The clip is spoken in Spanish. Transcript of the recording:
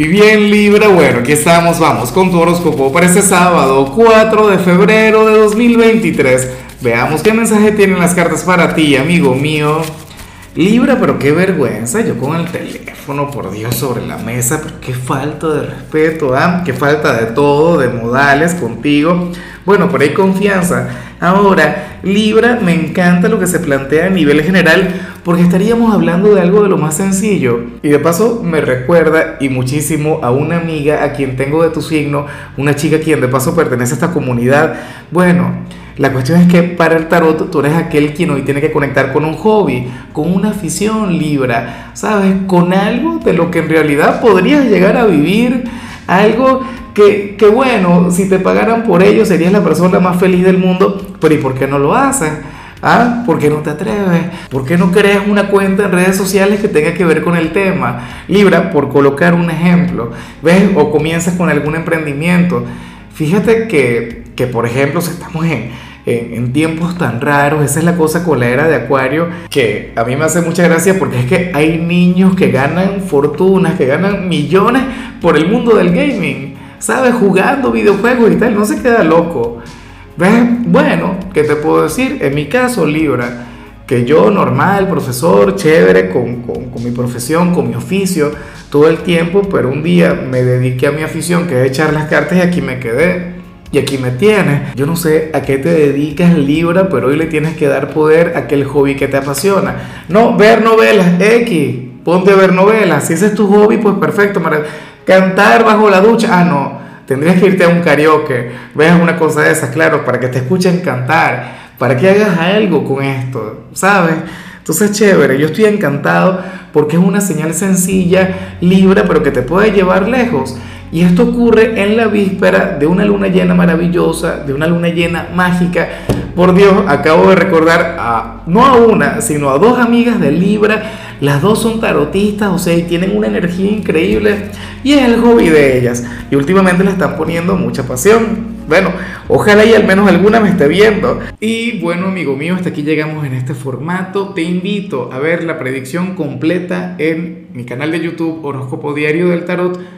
Y bien Libra, bueno, aquí estamos, vamos con tu horóscopo para este sábado 4 de febrero de 2023. Veamos qué mensaje tienen las cartas para ti, amigo mío. Libra, pero qué vergüenza, yo con el teléfono, por Dios, sobre la mesa, pero qué falta de respeto, ¿ah? qué falta de todo, de modales contigo. Bueno, por ahí confianza. Ahora, Libra, me encanta lo que se plantea a nivel general, porque estaríamos hablando de algo de lo más sencillo. Y de paso me recuerda y muchísimo a una amiga a quien tengo de tu signo, una chica quien de paso pertenece a esta comunidad. Bueno, la cuestión es que para el tarot tú eres aquel quien hoy tiene que conectar con un hobby, con una afición Libra, ¿sabes? Con algo de lo que en realidad podrías llegar a vivir, algo que, que, bueno, si te pagaran por ello serías la persona más feliz del mundo, pero ¿y por qué no lo haces? ¿Ah? ¿Por qué no te atreves? ¿Por qué no creas una cuenta en redes sociales que tenga que ver con el tema? Libra, por colocar un ejemplo, ¿ves? O comienzas con algún emprendimiento. Fíjate que, que por ejemplo, si estamos en, en, en, tiempos tan raros, esa es la cosa con la era de Acuario, que a mí me hace mucha gracia porque es que hay niños que ganan fortunas, que ganan millones por el mundo del gaming, ¿sabes? Jugando videojuegos y tal, no se queda loco. ¿Ves? Bueno, ¿qué te puedo decir? En mi caso, Libra, que yo normal, profesor, chévere, con, con, con, mi profesión, con mi oficio, todo el tiempo, pero un día me dediqué a mi afición, que es echar las cartas y aquí me quedé. Y aquí me tienes. Yo no sé a qué te dedicas, Libra, pero hoy le tienes que dar poder a aquel hobby que te apasiona. No, ver novelas, X. Ponte a ver novelas. Si ese es tu hobby, pues perfecto. Cantar bajo la ducha. Ah, no Tendrías que irte a un karaoke, veas una cosa de esas, claro, para que te escuchen cantar, para que hagas algo con esto, ¿sabes? Entonces, chévere, yo estoy encantado porque es una señal sencilla, libre, pero que te puede llevar lejos. Y esto ocurre en la víspera de una luna llena maravillosa, de una luna llena mágica. Por Dios, acabo de recordar a, no a una, sino a dos amigas de Libra las dos son tarotistas, o sea, y tienen una energía increíble y es el hobby de ellas. Y últimamente le están poniendo mucha pasión. Bueno, ojalá y al menos alguna me esté viendo. Y bueno, amigo mío, hasta aquí llegamos en este formato. Te invito a ver la predicción completa en mi canal de YouTube Horóscopo Diario del Tarot